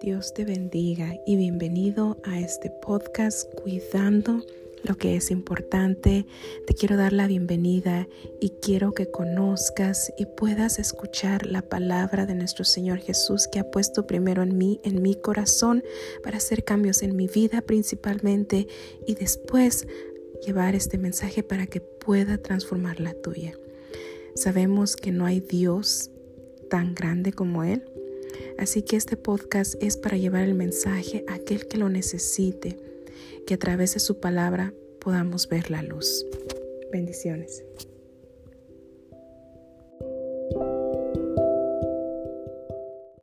Dios te bendiga y bienvenido a este podcast Cuidando lo que es importante. Te quiero dar la bienvenida y quiero que conozcas y puedas escuchar la palabra de nuestro Señor Jesús que ha puesto primero en mí, en mi corazón, para hacer cambios en mi vida principalmente y después llevar este mensaje para que pueda transformar la tuya. Sabemos que no hay Dios tan grande como Él. Así que este podcast es para llevar el mensaje a aquel que lo necesite, que a través de su palabra podamos ver la luz. Bendiciones.